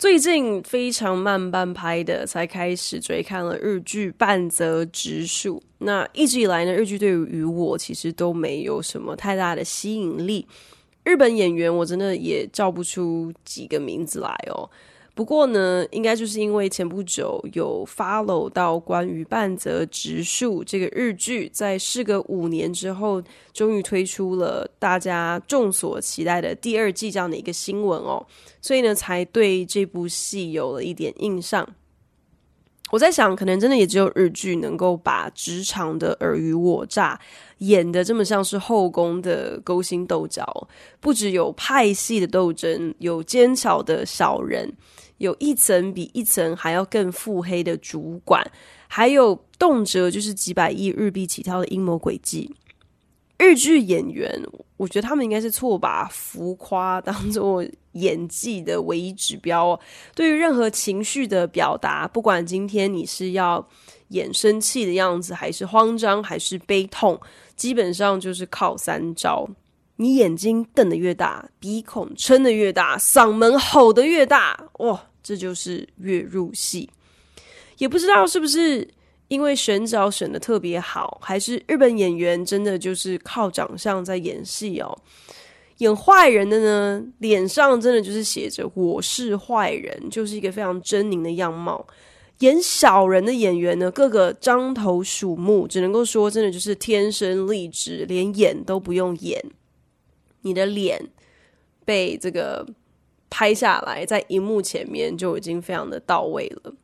最近非常慢半拍的，才开始追看了日剧《半泽直树》。那一直以来呢，日剧对于我其实都没有什么太大的吸引力。日本演员我真的也叫不出几个名字来哦。不过呢，应该就是因为前不久有 follow 到关于半泽直树这个日剧，在事隔五年之后，终于推出了大家众所期待的第二季这样的一个新闻哦，所以呢，才对这部戏有了一点印象。我在想，可能真的也只有日剧能够把职场的尔虞我诈演得这么像是后宫的勾心斗角，不只有派系的斗争，有奸巧的小人。有一层比一层还要更腹黑的主管，还有动辄就是几百亿日币起跳的阴谋诡计。日剧演员，我觉得他们应该是错把浮夸当做演技的唯一指标。对于任何情绪的表达，不管今天你是要演生气的样子，还是慌张，还是悲痛，基本上就是靠三招。你眼睛瞪得越大，鼻孔撑得越大，嗓门吼得越大，哇！这就是越入戏，也不知道是不是因为选角选得特别好，还是日本演员真的就是靠长相在演戏哦。演坏人的呢，脸上真的就是写着“我是坏人”，就是一个非常狰狞的样貌。演小人的演员呢，个个张头鼠目，只能够说真的就是天生丽质，连演都不用演，你的脸被这个。拍下来，在荧幕前面就已经非常的到位了。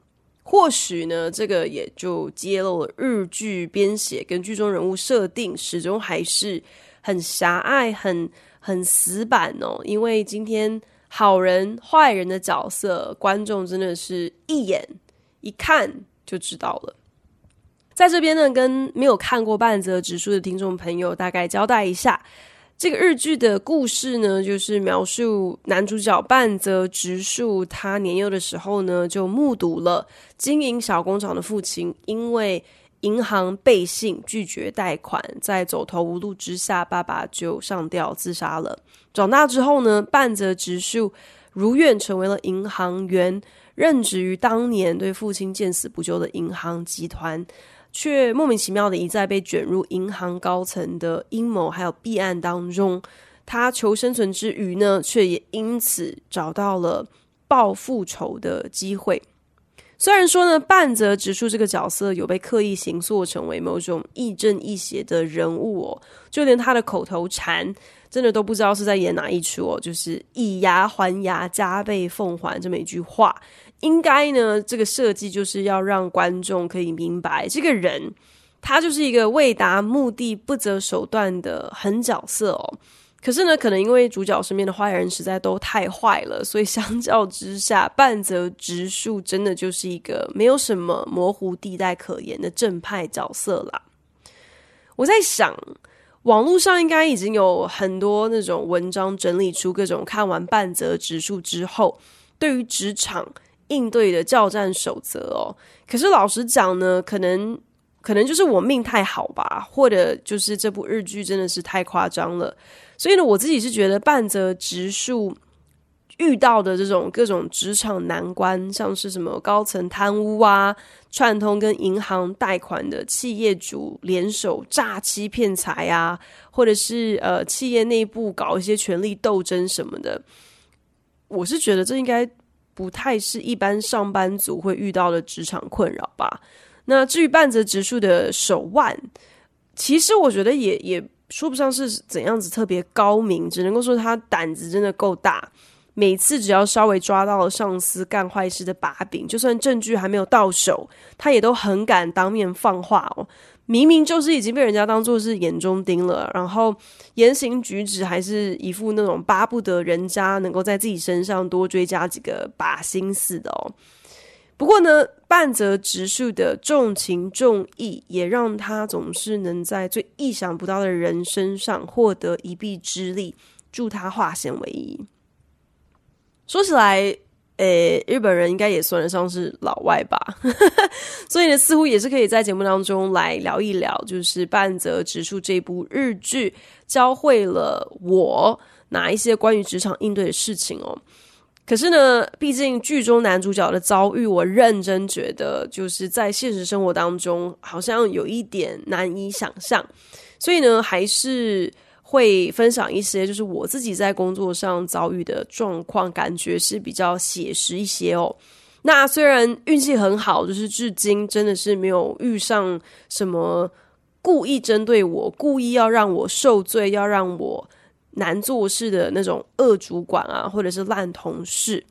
或许呢，这个也就揭露了日剧编写跟剧中人物设定始终还是很狭隘、很很死板哦。因为今天好人坏人的角色，观众真的是一眼一看就知道了。在这边呢，跟没有看过半泽直树的听众朋友大概交代一下。这个日剧的故事呢，就是描述男主角半泽直树，他年幼的时候呢，就目睹了经营小工厂的父亲因为银行背信拒绝贷款，在走投无路之下，爸爸就上吊自杀了。长大之后呢，半泽直树如愿成为了银行员，任职于当年对父亲见死不救的银行集团。却莫名其妙的一再被卷入银行高层的阴谋还有弊案当中，他求生存之余呢，却也因此找到了报复仇的机会。虽然说呢，半泽直树这个角色有被刻意形塑成为某种亦正亦邪的人物哦，就连他的口头禅，真的都不知道是在演哪一出哦，就是以牙还牙，加倍奉还这么一句话。应该呢，这个设计就是要让观众可以明白，这个人他就是一个为达目的不择手段的狠角色哦。可是呢，可能因为主角身边的坏人实在都太坏了，所以相较之下，半泽直树真的就是一个没有什么模糊地带可言的正派角色啦。我在想，网络上应该已经有很多那种文章整理出各种看完半泽直树之后，对于职场。应对的教战守则哦，可是老实讲呢，可能可能就是我命太好吧，或者就是这部日剧真的是太夸张了，所以呢，我自己是觉得半泽直树遇到的这种各种职场难关，像是什么高层贪污啊，串通跟银行贷款的企业主联手诈欺骗财啊，或者是呃企业内部搞一些权力斗争什么的，我是觉得这应该。不太是一般上班族会遇到的职场困扰吧？那至于半泽直树的手腕，其实我觉得也也说不上是怎样子特别高明，只能够说他胆子真的够大。每次只要稍微抓到了上司干坏事的把柄，就算证据还没有到手，他也都很敢当面放话哦。明明就是已经被人家当做是眼中钉了，然后言行举止还是一副那种巴不得人家能够在自己身上多追加几个把心似的哦。不过呢，半泽直树的重情重义，也让他总是能在最意想不到的人身上获得一臂之力，助他化险为夷。说起来，诶、日本人应该也算得上是老外吧，所以呢，似乎也是可以在节目当中来聊一聊，就是半泽直树这部日剧教会了我哪一些关于职场应对的事情哦。可是呢，毕竟剧中男主角的遭遇，我认真觉得就是在现实生活当中好像有一点难以想象，所以呢，还是会分享一些就是我自己在工作上遭遇的状况，感觉是比较写实一些哦。那虽然运气很好，就是至今真的是没有遇上什么故意针对我、故意要让我受罪、要让我。难做事的那种恶主管啊，或者是烂同事，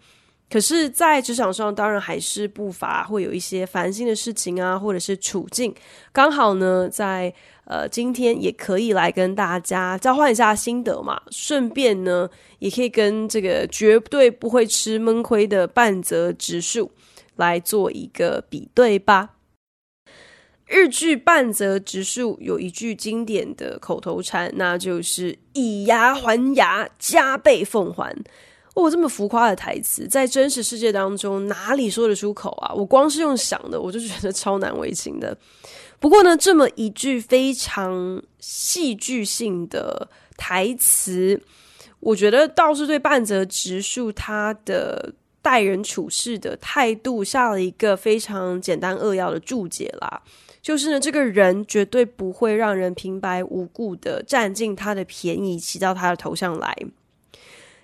可是，在职场上，当然还是不乏会有一些烦心的事情啊，或者是处境。刚好呢，在呃今天也可以来跟大家交换一下心得嘛，顺便呢，也可以跟这个绝对不会吃闷亏的半泽直树来做一个比对吧。日剧半泽直树有一句经典的口头禅，那就是“以牙还牙，加倍奉还”。哦，这么浮夸的台词，在真实世界当中哪里说得出口啊？我光是用想的，我就觉得超难为情的。不过呢，这么一句非常戏剧性的台词，我觉得倒是对半泽直树他的待人处事的态度下了一个非常简单扼要的注解啦。就是呢，这个人绝对不会让人平白无故的占尽他的便宜，骑到他的头上来。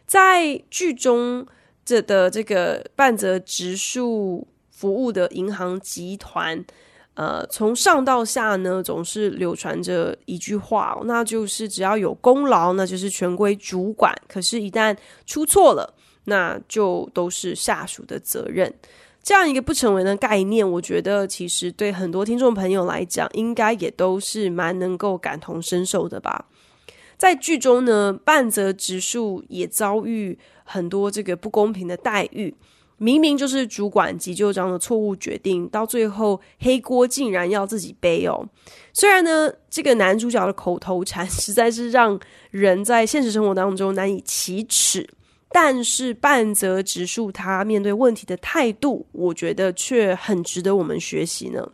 在剧中这的这个半泽直树服务的银行集团，呃，从上到下呢，总是流传着一句话，那就是只要有功劳，那就是全归主管；可是，一旦出错了，那就都是下属的责任。这样一个不成文的概念，我觉得其实对很多听众朋友来讲，应该也都是蛮能够感同身受的吧。在剧中呢，半泽直树也遭遇很多这个不公平的待遇，明明就是主管急就章的错误决定，到最后黑锅竟然要自己背哦。虽然呢，这个男主角的口头禅实在是让人在现实生活当中难以启齿。但是半泽直树他面对问题的态度，我觉得却很值得我们学习呢。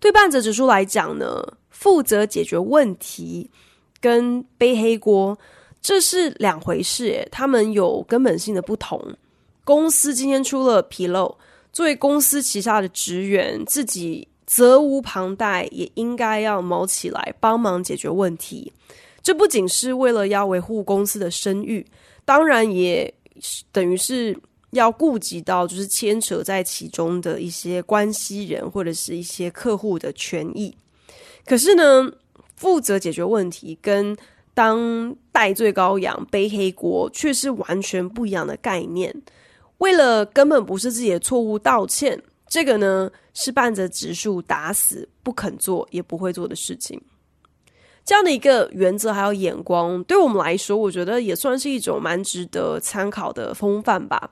对半泽直树来讲呢，负责解决问题跟背黑锅这是两回事，他们有根本性的不同。公司今天出了纰漏，作为公司旗下的职员，自己责无旁贷，也应该要卯起来帮忙解决问题。这不仅是为了要维护公司的声誉。当然，也等于是要顾及到，就是牵扯在其中的一些关系人或者是一些客户的权益。可是呢，负责解决问题跟当代罪羔羊、背黑锅却是完全不一样的概念。为了根本不是自己的错误道歉，这个呢是伴着直树打死不肯做也不会做的事情。这样的一个原则还有眼光，对我们来说，我觉得也算是一种蛮值得参考的风范吧。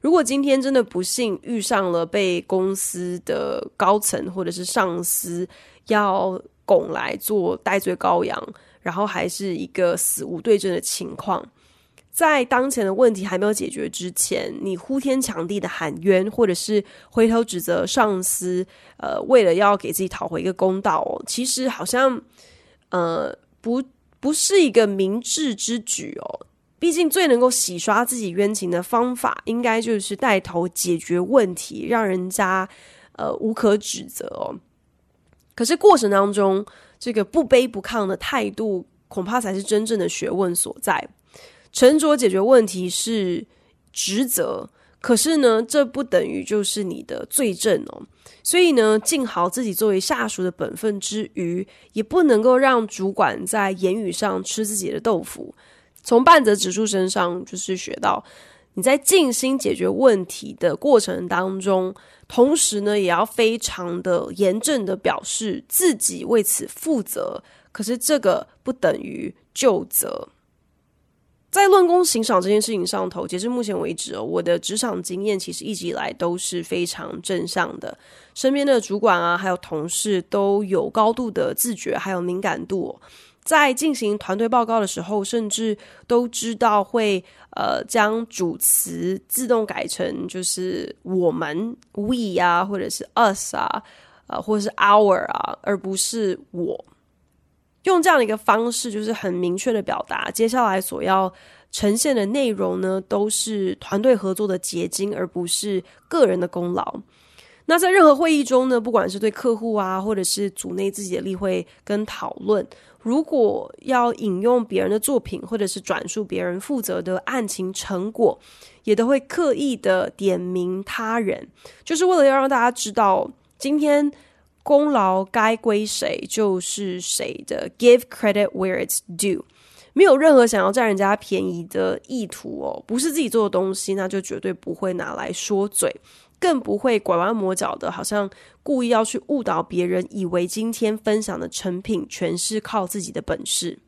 如果今天真的不幸遇上了被公司的高层或者是上司要拱来做代罪羔羊，然后还是一个死无对证的情况，在当前的问题还没有解决之前，你呼天抢地的喊冤，或者是回头指责上司，呃，为了要给自己讨回一个公道，其实好像。呃，不，不是一个明智之举哦。毕竟，最能够洗刷自己冤情的方法，应该就是带头解决问题，让人家呃无可指责哦。可是过程当中，这个不卑不亢的态度，恐怕才是真正的学问所在。沉着解决问题是职责。可是呢，这不等于就是你的罪证哦。所以呢，尽好自己作为下属的本分之余，也不能够让主管在言语上吃自己的豆腐。从半泽直树身上就是学到，你在尽心解决问题的过程当中，同时呢，也要非常的严正的表示自己为此负责。可是这个不等于就责。在论功行赏这件事情上头，截至目前为止哦，我的职场经验其实一直以来都是非常正向的。身边的主管啊，还有同事都有高度的自觉，还有敏感度。在进行团队报告的时候，甚至都知道会呃将主词自动改成就是我们 we 啊，或者是 us 啊，呃，或者是 our 啊，而不是我。用这样的一个方式，就是很明确的表达，接下来所要呈现的内容呢，都是团队合作的结晶，而不是个人的功劳。那在任何会议中呢，不管是对客户啊，或者是组内自己的例会跟讨论，如果要引用别人的作品，或者是转述别人负责的案情成果，也都会刻意的点名他人，就是为了要让大家知道今天。功劳该归谁就是谁的，Give credit where it's due，没有任何想要占人家便宜的意图哦，不是自己做的东西，那就绝对不会拿来说嘴，更不会拐弯抹角的，好像故意要去误导别人，以为今天分享的成品全是靠自己的本事。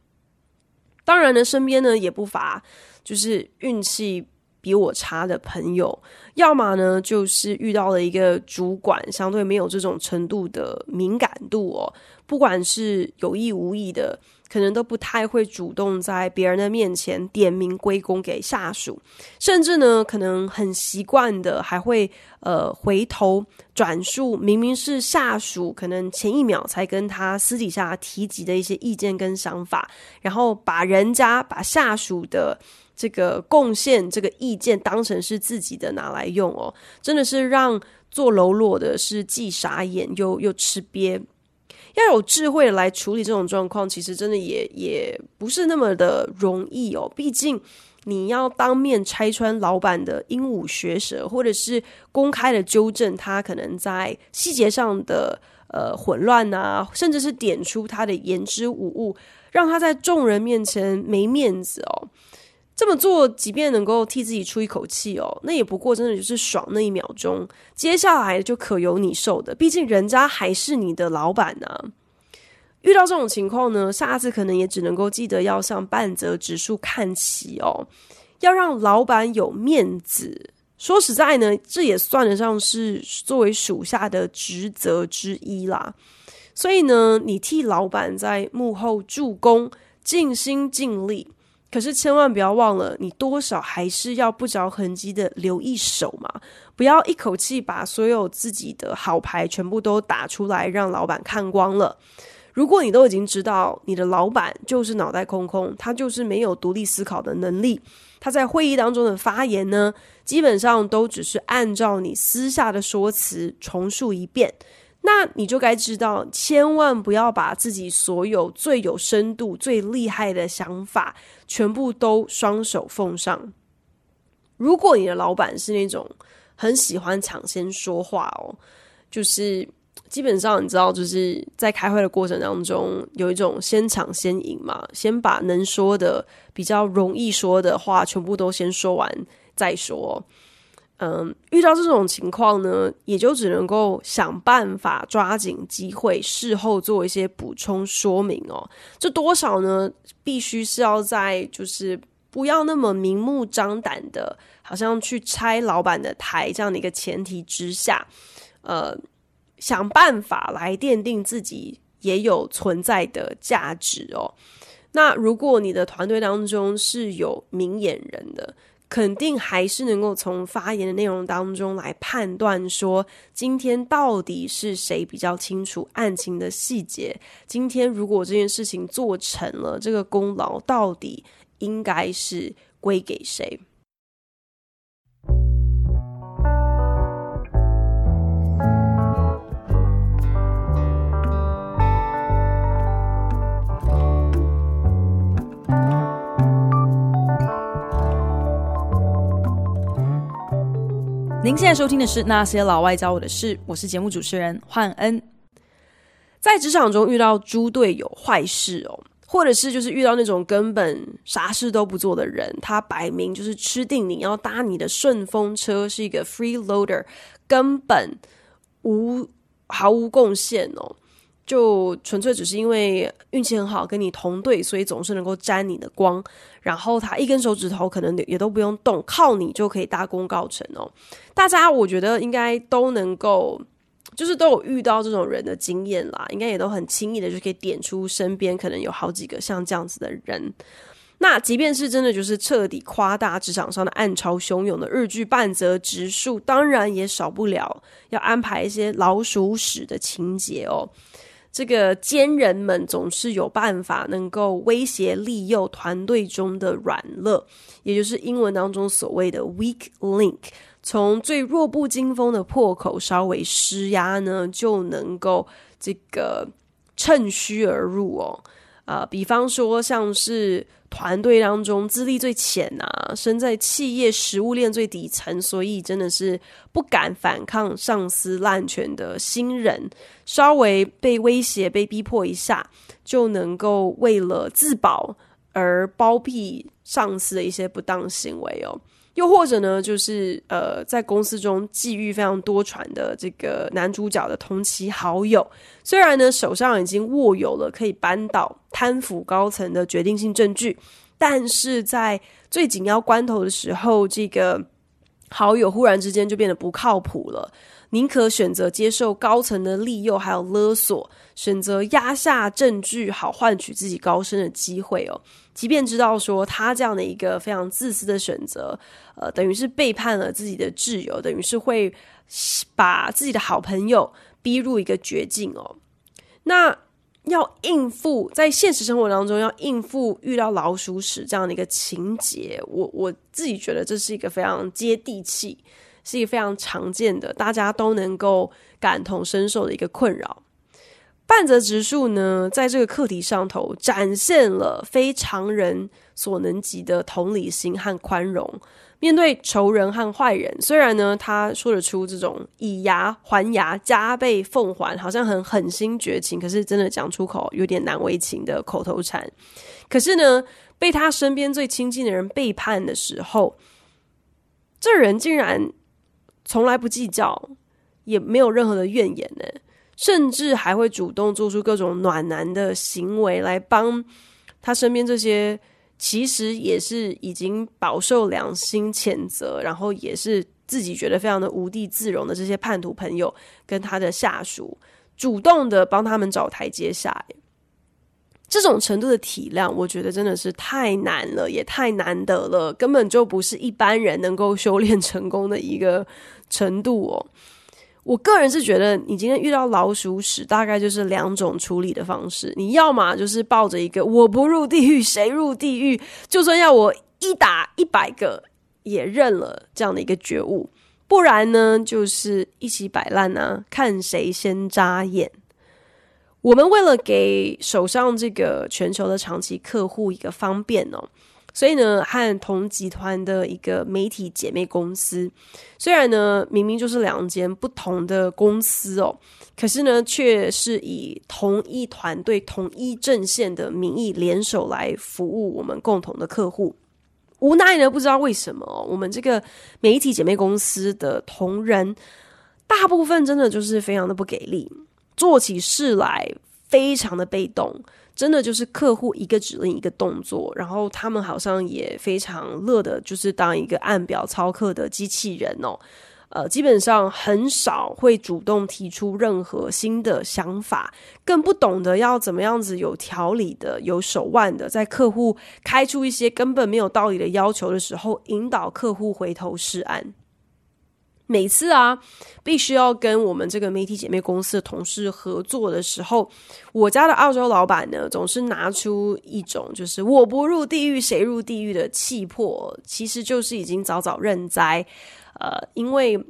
当然呢，身边呢也不乏就是运气。比我差的朋友，要么呢就是遇到了一个主管，相对没有这种程度的敏感度哦，不管是有意无意的，可能都不太会主动在别人的面前点名归功给下属，甚至呢可能很习惯的还会呃回头转述明明是下属，可能前一秒才跟他私底下提及的一些意见跟想法，然后把人家把下属的。这个贡献，这个意见当成是自己的拿来用哦，真的是让做喽啰的是既傻眼又又吃瘪。要有智慧来处理这种状况，其实真的也也不是那么的容易哦。毕竟你要当面拆穿老板的鹦鹉学舌，或者是公开的纠正他可能在细节上的呃混乱啊，甚至是点出他的言之无物，让他在众人面前没面子哦。这么做，即便能够替自己出一口气哦，那也不过真的就是爽那一秒钟，接下来就可由你受的。毕竟人家还是你的老板呢、啊。遇到这种情况呢，下次可能也只能够记得要向半泽直树看齐哦，要让老板有面子。说实在呢，这也算得上是作为属下的职责之一啦。所以呢，你替老板在幕后助攻，尽心尽力。可是千万不要忘了，你多少还是要不着痕迹的留一手嘛，不要一口气把所有自己的好牌全部都打出来，让老板看光了。如果你都已经知道你的老板就是脑袋空空，他就是没有独立思考的能力，他在会议当中的发言呢，基本上都只是按照你私下的说辞重述一遍。那你就该知道，千万不要把自己所有最有深度、最厉害的想法，全部都双手奉上。如果你的老板是那种很喜欢抢先说话哦，就是基本上你知道，就是在开会的过程当中，有一种先抢先赢嘛，先把能说的、比较容易说的话，全部都先说完再说。嗯，遇到这种情况呢，也就只能够想办法抓紧机会，事后做一些补充说明哦。这多少呢？必须是要在就是不要那么明目张胆的，好像去拆老板的台这样的一个前提之下，呃，想办法来奠定自己也有存在的价值哦。那如果你的团队当中是有明眼人的，肯定还是能够从发言的内容当中来判断，说今天到底是谁比较清楚案情的细节。今天如果这件事情做成了，这个功劳到底应该是归给谁？您现在收听的是《那些老外教我的事》，我是节目主持人焕恩。在职场中遇到猪队友、坏事哦，或者是就是遇到那种根本啥事都不做的人，他摆明就是吃定你要搭你的顺风车，是一个 freeloader，根本无毫无贡献哦。就纯粹只是因为运气很好，跟你同队，所以总是能够沾你的光。然后他一根手指头可能也都不用动，靠你就可以大功告成哦。大家我觉得应该都能够，就是都有遇到这种人的经验啦，应该也都很轻易的就可以点出身边可能有好几个像这样子的人。那即便是真的就是彻底夸大职场上的暗潮汹涌的日剧半泽直树，当然也少不了要安排一些老鼠屎的情节哦。这个奸人们总是有办法能够威胁利诱团队中的软肋，也就是英文当中所谓的 weak link，从最弱不禁风的破口稍微施压呢，就能够这个趁虚而入哦。啊、比方说像是。团队当中资历最浅啊，身在企业食物链最底层，所以真的是不敢反抗上司滥权的新人，稍微被威胁、被逼迫一下，就能够为了自保而包庇上司的一些不当行为哦。又或者呢，就是呃，在公司中际遇非常多传的这个男主角的同期好友，虽然呢手上已经握有了可以扳倒贪腐高层的决定性证据，但是在最紧要关头的时候，这个好友忽然之间就变得不靠谱了。宁可选择接受高层的利诱还有勒索，选择压下证据，好换取自己高升的机会哦。即便知道说他这样的一个非常自私的选择，呃，等于是背叛了自己的挚友，等于是会把自己的好朋友逼入一个绝境哦。那要应付在现实生活当中要应付遇到老鼠屎这样的一个情节，我我自己觉得这是一个非常接地气。是一个非常常见的，大家都能够感同身受的一个困扰。半泽直树呢，在这个课题上头展现了非常人所能及的同理心和宽容。面对仇人和坏人，虽然呢，他说得出这种以牙还牙、加倍奉还，好像很狠心绝情，可是真的讲出口有点难为情的口头禅。可是呢，被他身边最亲近的人背叛的时候，这人竟然。从来不计较，也没有任何的怨言呢，甚至还会主动做出各种暖男的行为来帮他身边这些其实也是已经饱受良心谴责，然后也是自己觉得非常的无地自容的这些叛徒朋友跟他的下属，主动的帮他们找台阶下。这种程度的体谅，我觉得真的是太难了，也太难得了，根本就不是一般人能够修炼成功的一个程度哦。我个人是觉得，你今天遇到老鼠屎，大概就是两种处理的方式。你要么就是抱着一个“我不入地狱，谁入地狱？就算要我一打一百个也认了”这样的一个觉悟；不然呢，就是一起摆烂啊，看谁先眨眼。我们为了给手上这个全球的长期客户一个方便哦，所以呢，和同集团的一个媒体姐妹公司，虽然呢明明就是两间不同的公司哦，可是呢却是以同一团队、同一阵线的名义联手来服务我们共同的客户。无奈呢，不知道为什么，我们这个媒体姐妹公司的同仁，大部分真的就是非常的不给力。做起事来非常的被动，真的就是客户一个指令一个动作，然后他们好像也非常乐的，就是当一个按表操课的机器人哦。呃，基本上很少会主动提出任何新的想法，更不懂得要怎么样子有条理的、有手腕的，在客户开出一些根本没有道理的要求的时候，引导客户回头是岸。每次啊，必须要跟我们这个媒体姐妹公司的同事合作的时候，我家的澳洲老板呢，总是拿出一种就是“我不入地狱，谁入地狱”的气魄，其实就是已经早早认栽，呃，因为。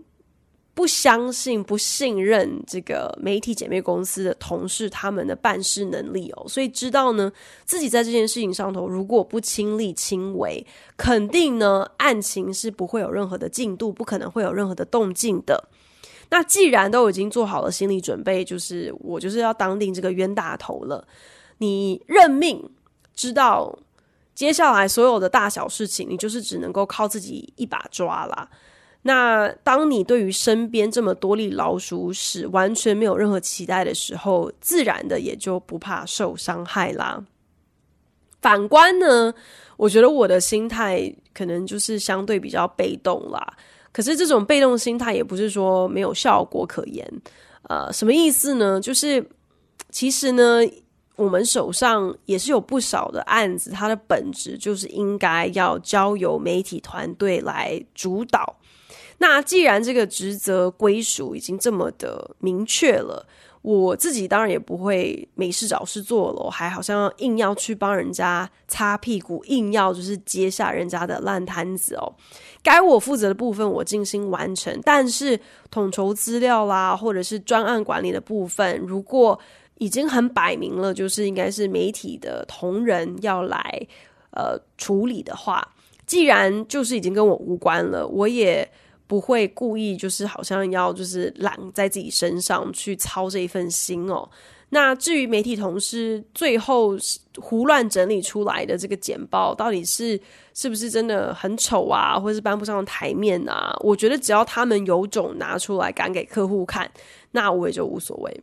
不相信、不信任这个媒体姐妹公司的同事他们的办事能力哦，所以知道呢，自己在这件事情上头如果不亲力亲为，肯定呢案情是不会有任何的进度，不可能会有任何的动静的。那既然都已经做好了心理准备，就是我就是要当定这个冤大头了，你认命，知道接下来所有的大小事情，你就是只能够靠自己一把抓啦。那当你对于身边这么多粒老鼠屎完全没有任何期待的时候，自然的也就不怕受伤害啦。反观呢，我觉得我的心态可能就是相对比较被动啦。可是这种被动心态也不是说没有效果可言。呃，什么意思呢？就是其实呢，我们手上也是有不少的案子，它的本质就是应该要交由媒体团队来主导。那既然这个职责归属已经这么的明确了，我自己当然也不会没事找事做了，我还好像硬要去帮人家擦屁股，硬要就是接下人家的烂摊子哦。该我负责的部分我尽心完成，但是统筹资料啦，或者是专案管理的部分，如果已经很摆明了，就是应该是媒体的同仁要来呃处理的话，既然就是已经跟我无关了，我也。不会故意就是好像要就是揽在自己身上去操这一份心哦。那至于媒体同事最后胡乱整理出来的这个简报，到底是是不是真的很丑啊，或者是搬不上台面啊？我觉得只要他们有种拿出来敢给客户看，那我也就无所谓。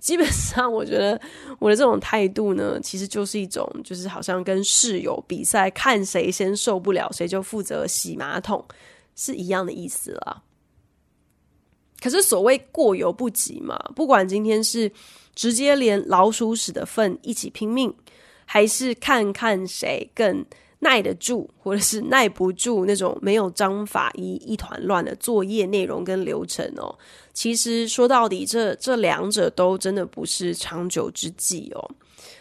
基本上，我觉得我的这种态度呢，其实就是一种就是好像跟室友比赛，看谁先受不了，谁就负责洗马桶。是一样的意思啦，可是所谓过犹不及嘛，不管今天是直接连老鼠屎的粪一起拼命，还是看看谁更耐得住，或者是耐不住那种没有章法一一团乱的作业内容跟流程哦。其实说到底，这这两者都真的不是长久之计哦。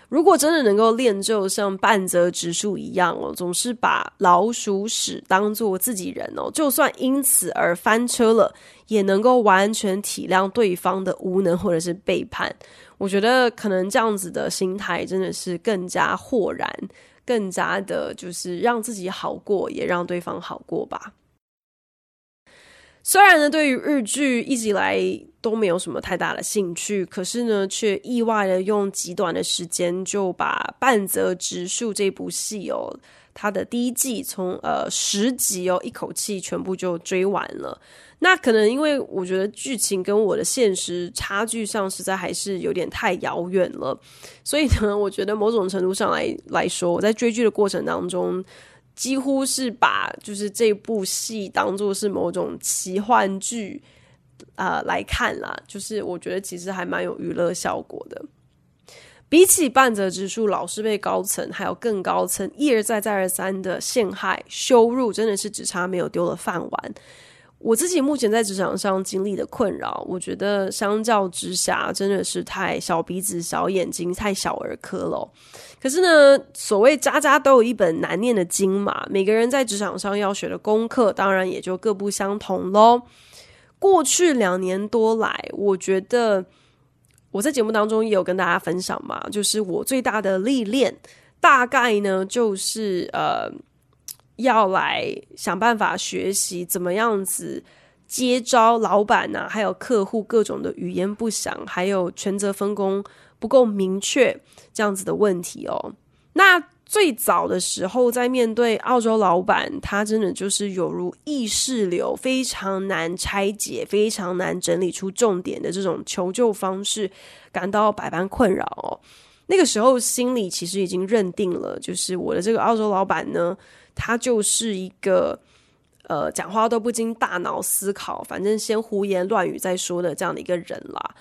如果真的能够练就像半泽直树一样哦，总是把老鼠屎当做自己人哦，就算因此而翻车了，也能够完全体谅对方的无能或者是背叛。我觉得可能这样子的心态真的是更加豁然，更加的就是让自己好过，也让对方好过吧。虽然呢，对于日剧一直以来都没有什么太大的兴趣，可是呢，却意外的用极短的时间就把半泽直树这部戏哦，它的第一季从呃十集哦一口气全部就追完了。那可能因为我觉得剧情跟我的现实差距上实在还是有点太遥远了，所以呢，我觉得某种程度上来来说，我在追剧的过程当中。几乎是把就是这部戏当做是某种奇幻剧啊、来看啦，就是我觉得其实还蛮有娱乐效果的。比起半泽直树老是被高层还有更高层一而再再而三的陷害羞辱，真的是只差没有丢了饭碗。我自己目前在职场上经历的困扰，我觉得相较之下真的是太小鼻子小眼睛，太小儿科了。可是呢，所谓家家都有一本难念的经嘛，每个人在职场上要学的功课，当然也就各不相同喽。过去两年多来，我觉得我在节目当中也有跟大家分享嘛，就是我最大的历练，大概呢就是呃。要来想办法学习怎么样子接招老板呐、还有客户各种的语言不详，还有权责分工不够明确这样子的问题哦。那最早的时候，在面对澳洲老板，他真的就是有如意识流，非常难拆解，非常难整理出重点的这种求救方式，感到百般困扰哦。那个时候心里其实已经认定了，就是我的这个澳洲老板呢。他就是一个，呃，讲话都不经大脑思考，反正先胡言乱语再说的这样的一个人啦。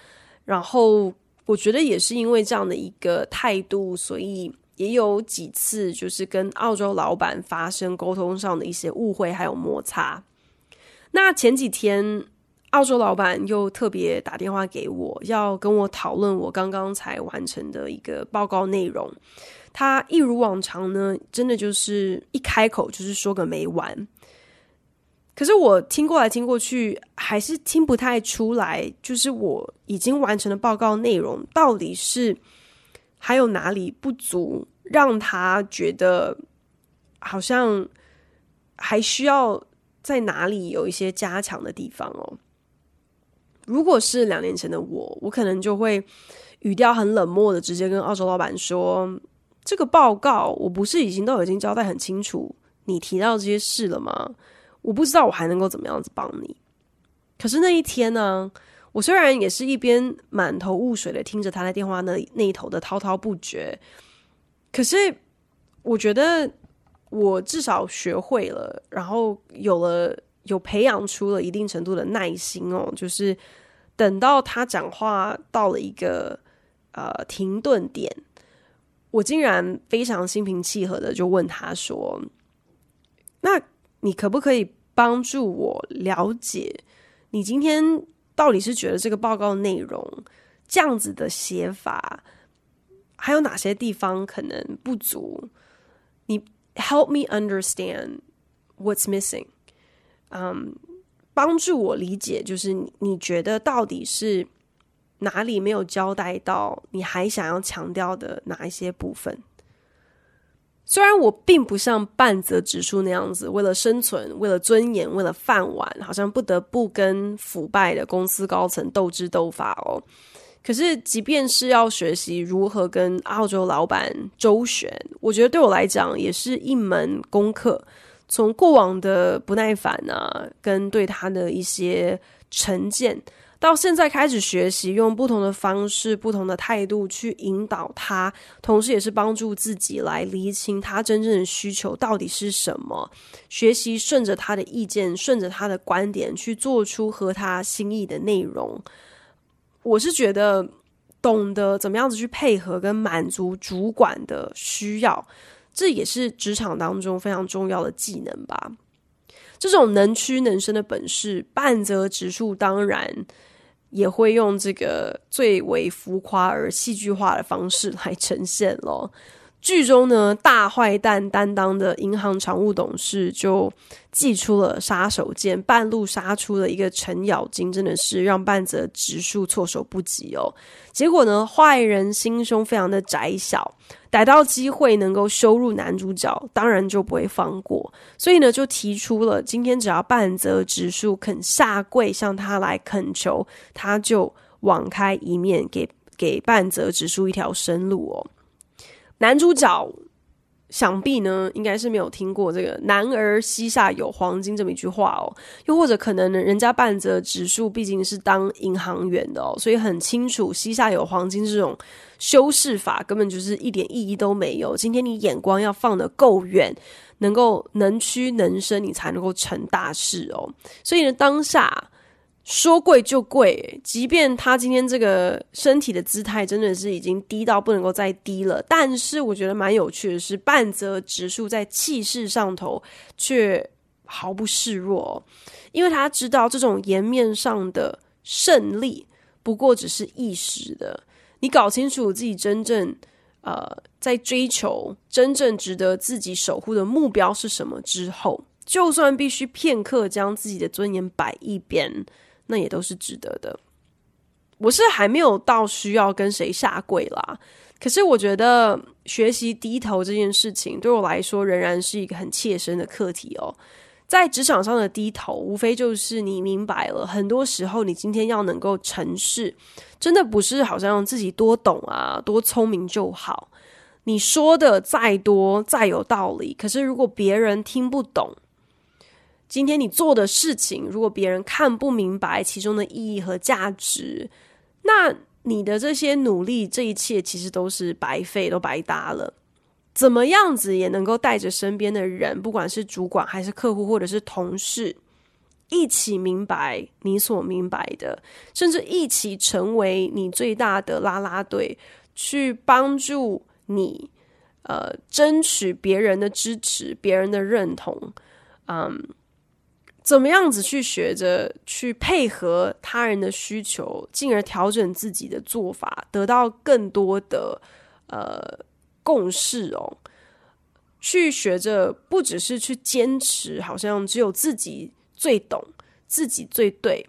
然后我觉得也是因为这样的一个态度，所以也有几次就是跟澳洲老板发生沟通上的一些误会还有摩擦。那前几天，澳洲老板又特别打电话给我，要跟我讨论我刚刚才完成的一个报告内容。他一如往常呢，真的就是一开口就是说个没完。可是我听过来听过去，还是听不太出来，就是我已经完成的报告内容到底是还有哪里不足，让他觉得好像还需要在哪里有一些加强的地方哦。如果是两年前的我，我可能就会语调很冷漠的直接跟澳洲老板说。这个报告我不是已经都已经交代很清楚，你提到这些事了吗？我不知道我还能够怎么样子帮你。可是那一天呢，我虽然也是一边满头雾水的听着他在电话那那一头的滔滔不绝，可是我觉得我至少学会了，然后有了有培养出了一定程度的耐心哦，就是等到他讲话到了一个呃停顿点，我竟然非常心平气和的就问他说：“那你可不可以帮助我了解？”你今天到底是觉得这个报告内容这样子的写法，还有哪些地方可能不足？你 help me understand what's missing，嗯、帮助我理解，就是你觉得到底是哪里没有交代到，你还想要强调的哪一些部分？虽然我并不像半泽直树那样子，为了生存、为了尊严、为了饭碗，好像不得不跟腐败的公司高层斗智斗法哦。可是，即便是要学习如何跟澳洲老板周旋，我觉得对我来讲也是一门功课。从过往的不耐烦啊，跟对他的一些成见。到现在开始学习，用不同的方式、不同的态度去引导他，同时也是帮助自己来厘清他真正的需求到底是什么。学习顺着他的意见，顺着他的观点去做出和他心意的内容。我是觉得，懂得怎么样子去配合跟满足主管的需要，这也是职场当中非常重要的技能吧。这种能屈能伸的本事，半泽直树当然。也会用这个最为浮夸而戏剧化的方式来呈现咯。剧中呢，大坏蛋担当的银行常务董事就祭出了杀手锏，半路杀出了一个程咬金，真的是让半泽直树措手不及哦。结果呢，坏人心胸非常的窄小，逮到机会能够羞辱男主角，当然就不会放过。所以呢，就提出了今天只要半泽直树肯下跪向他来恳求，他就网开一面，给给半泽直树一条生路哦。男主角想必呢，应该是没有听过这个“男儿膝下有黄金”这么一句话哦，又或者可能，人家半泽直树毕竟是当银行员的哦，所以很清楚“膝下有黄金”这种修饰法根本就是一点意义都没有。今天你眼光要放得够远，能够能屈能伸，你才能够成大事哦。所以呢，当下。说跪就跪，即便他今天这个身体的姿态真的是已经低到不能够再低了，但是我觉得蛮有趣的是，半泽直树在气势上头却毫不示弱，因为他知道这种颜面上的胜利不过只是一时的。你搞清楚自己真正呃在追求、真正值得自己守护的目标是什么之后，就算必须片刻将自己的尊严摆一边。那也都是值得的。我是还没有到需要跟谁下跪啦，可是我觉得学习低头这件事情对我来说仍然是一个很切身的课题哦。在职场上的低头，无非就是你明白了，很多时候你今天要能够成事，真的不是好像自己多懂啊、多聪明就好。你说的再多、再有道理，可是如果别人听不懂。今天你做的事情，如果别人看不明白其中的意义和价值，那你的这些努力，这一切其实都是白费，都白搭了。怎么样子也能够带着身边的人，不管是主管还是客户或者是同事，一起明白你所明白的，甚至一起成为你最大的啦啦队，去帮助你，呃，争取别人的支持，别人的认同，嗯。怎么样子去学着去配合他人的需求，进而调整自己的做法，得到更多的呃共识哦。去学着不只是去坚持，好像只有自己最懂，自己最对。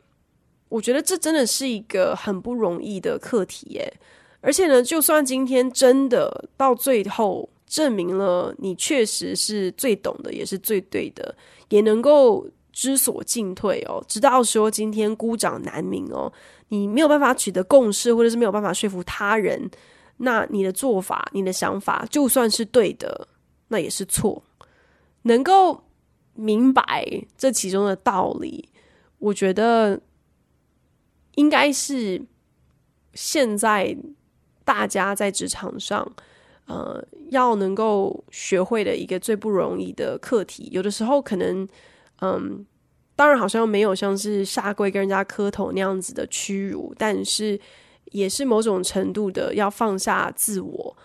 我觉得这真的是一个很不容易的课题耶。而且呢，就算今天真的到最后证明了你确实是最懂的，也是最对的，也能够。知所进退哦，直到说今天孤掌难鸣哦，你没有办法取得共识，或者是没有办法说服他人，那你的做法、你的想法，就算是对的，那也是错。能够明白这其中的道理，我觉得应该是现在大家在职场上，呃，要能够学会的一个最不容易的课题。有的时候可能，嗯，当然好像没有像是下跪跟人家磕头那样子的屈辱，但是也是某种程度的要放下自我，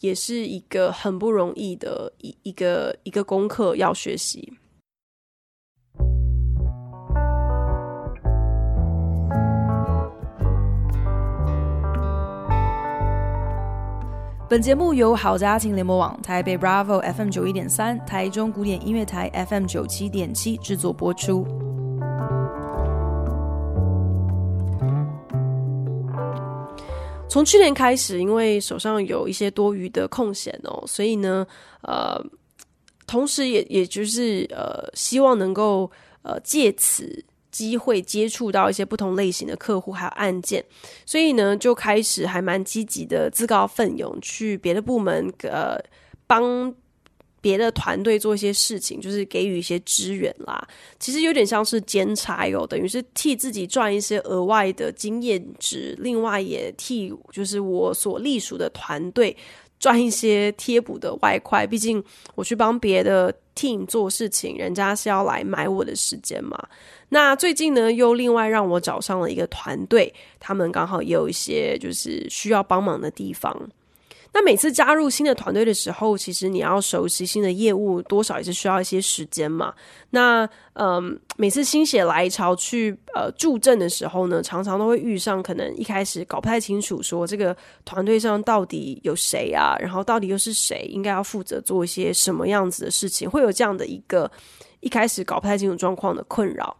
也是一个很不容易的一一个一个功课要学习。本节目由好家庭联盟网、台北 Bravo FM 九一点三、台中古典音乐台 FM 九七点七制作播出。从去年开始，因为手上有一些多余的空闲哦，所以呢，呃，同时也也就是呃，希望能够呃借此。机会接触到一些不同类型的客户还有案件，所以呢，就开始还蛮积极的自告奋勇去别的部门，呃，帮别的团队做一些事情，就是给予一些支援啦。其实有点像是兼差哦，等于是替自己赚一些额外的经验值，另外也替就是我所隶属的团队赚一些贴补的外快。毕竟我去帮别的 team 做事情，人家是要来买我的时间嘛。那最近呢，又另外让我找上了一个团队，他们刚好也有一些就是需要帮忙的地方。那每次加入新的团队的时候，其实你要熟悉新的业务，多少也是需要一些时间嘛。那嗯，每次心血来潮去呃助阵的时候呢，常常都会遇上可能一开始搞不太清楚，说这个团队上到底有谁啊，然后到底又是谁，应该要负责做一些什么样子的事情，会有这样的一个一开始搞不太清楚状况的困扰。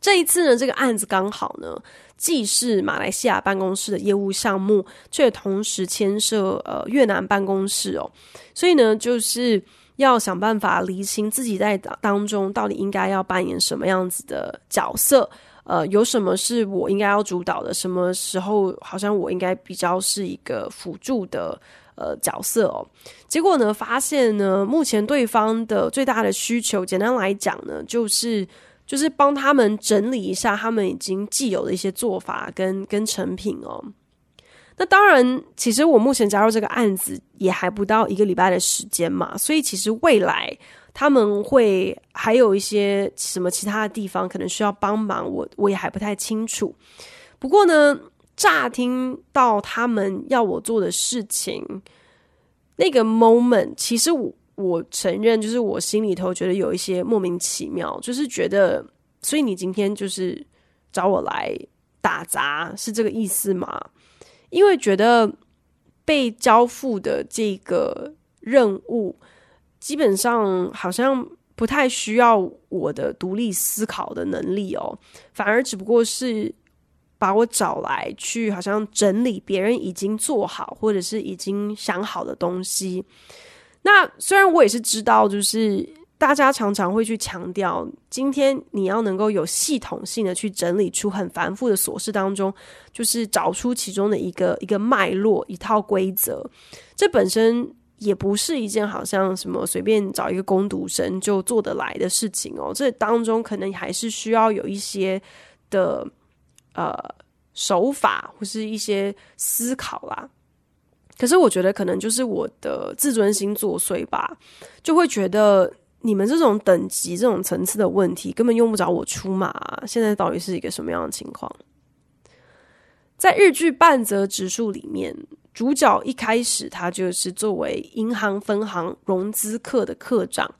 这一次呢，这个案子刚好呢，既是马来西亚办公室的业务项目，却同时牵涉呃越南办公室哦，所以呢，就是要想办法厘清自己在当中到底应该要扮演什么样子的角色，呃，有什么是我应该要主导的，什么时候好像我应该比较是一个辅助的呃角色哦。结果呢，发现呢，目前对方的最大的需求，简单来讲呢，就是。就是帮他们整理一下他们已经既有的一些做法跟跟成品哦。那当然，其实我目前加入这个案子也还不到一个礼拜的时间嘛，所以其实未来他们会还有一些什么其他的地方可能需要帮忙，我我也还不太清楚。不过呢，乍听到他们要我做的事情，那个 moment，其实我。我承认，就是我心里头觉得有一些莫名其妙，就是觉得，所以你今天就是找我来打杂，是这个意思吗？因为觉得被交付的这个任务，基本上好像不太需要我的独立思考的能力哦，反而只不过是把我找来去，好像整理别人已经做好或者是已经想好的东西。那虽然我也是知道，就是大家常常会去强调，今天你要能够有系统性的去整理出很繁复的琐事当中，就是找出其中的一个一个脉络、一套规则。这本身也不是一件好像什么随便找一个攻读生就做得来的事情哦。这当中可能还是需要有一些的呃手法或是一些思考啦。可是我觉得可能就是我的自尊心作祟吧，就会觉得你们这种等级、这种层次的问题根本用不着我出马。现在到底是一个什么样的情况？在日剧《半泽直树》里面，主角一开始他就是作为银行分行融资课的课长，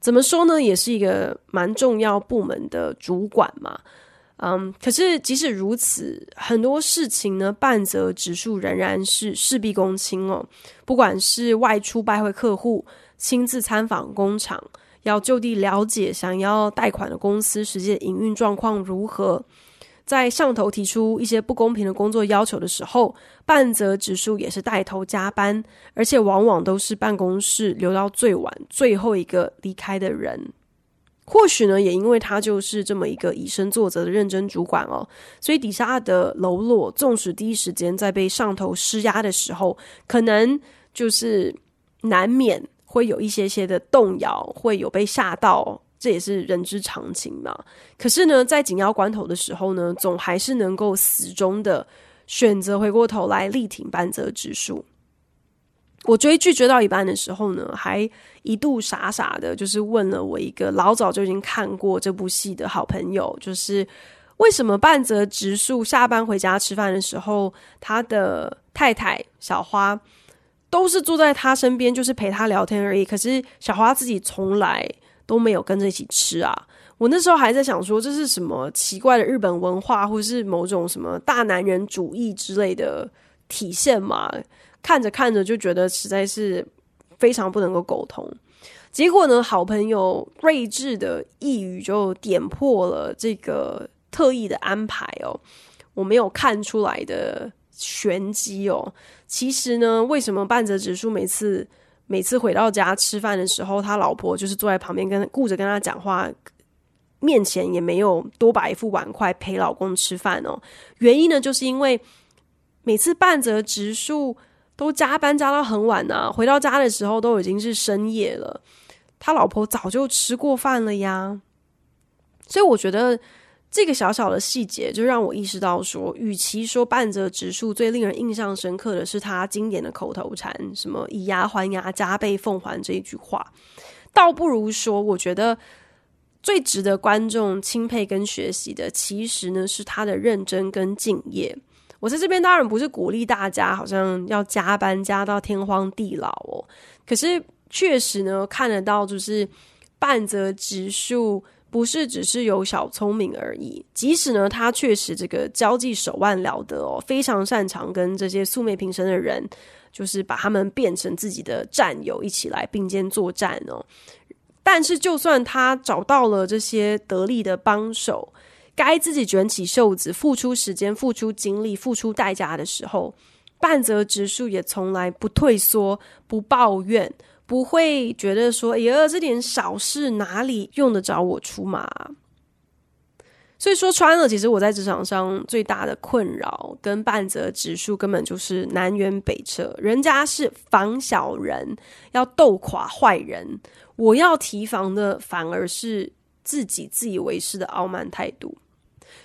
怎么说呢？也是一个蛮重要部门的主管嘛。嗯，可是即使如此，很多事情呢，半泽直树仍然是事必躬亲哦。不管是外出拜会客户，亲自参访工厂，要就地了解想要贷款的公司实际的营运状况如何，在上头提出一些不公平的工作要求的时候，半泽直树也是带头加班，而且往往都是办公室留到最晚，最后一个离开的人。或许呢，也因为他就是这么一个以身作则的认真主管哦，所以底下的喽啰，纵使第一时间在被上头施压的时候，可能就是难免会有一些些的动摇，会有被吓到，这也是人之常情嘛。可是呢，在紧要关头的时候呢，总还是能够死忠的选择回过头来力挺半泽直树。我追剧追到一半的时候呢，还一度傻傻的，就是问了我一个老早就已经看过这部戏的好朋友，就是为什么半泽直树下班回家吃饭的时候，他的太太小花都是坐在他身边，就是陪他聊天而已，可是小花自己从来都没有跟着一起吃啊。我那时候还在想说，这是什么奇怪的日本文化，或是某种什么大男人主义之类的体现嘛？看着看着就觉得实在是非常不能够沟通，结果呢，好朋友睿智的一语就点破了这个特意的安排哦，我没有看出来的玄机哦。其实呢，为什么半泽直树每次每次回到家吃饭的时候，他老婆就是坐在旁边跟顾着跟他讲话，面前也没有多摆一副碗筷陪老公吃饭哦？原因呢，就是因为每次半泽直树。都加班加到很晚呐、啊，回到家的时候都已经是深夜了。他老婆早就吃过饭了呀，所以我觉得这个小小的细节就让我意识到说，与其说半泽直树最令人印象深刻的是他经典的口头禅“什么以牙还牙，加倍奉还”这一句话，倒不如说，我觉得最值得观众钦佩跟学习的，其实呢是他的认真跟敬业。我在这边当然不是鼓励大家好像要加班加到天荒地老哦，可是确实呢看得到，就是半泽直树不是只是有小聪明而已，即使呢他确实这个交际手腕了得哦，非常擅长跟这些素昧平生的人，就是把他们变成自己的战友，一起来并肩作战哦。但是就算他找到了这些得力的帮手。该自己卷起袖子，付出时间、付出精力、付出代价的时候，半泽直树也从来不退缩、不抱怨，不会觉得说：“哎呀，这点小事哪里用得着我出马？”所以说穿了，其实我在职场上最大的困扰，跟半泽直树根本就是南辕北辙。人家是防小人，要斗垮坏人，我要提防的反而是自己自以为是的傲慢态度。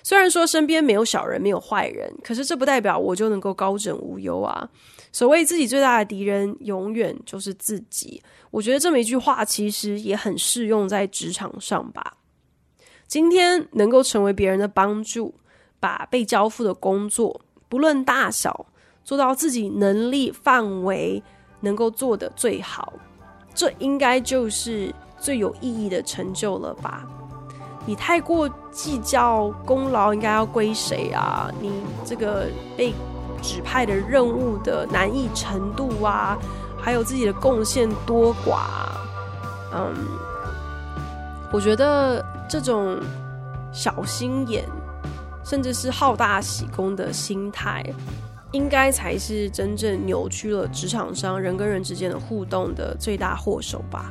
虽然说身边没有小人，没有坏人，可是这不代表我就能够高枕无忧啊。所谓自己最大的敌人，永远就是自己。我觉得这么一句话，其实也很适用在职场上吧。今天能够成为别人的帮助，把被交付的工作，不论大小，做到自己能力范围能够做得最好，这应该就是最有意义的成就了吧。你太过计较功劳应该要归谁啊？你这个被指派的任务的难易程度啊，还有自己的贡献多寡，嗯，我觉得这种小心眼，甚至是好大喜功的心态，应该才是真正扭曲了职场上人跟人之间的互动的最大祸首吧。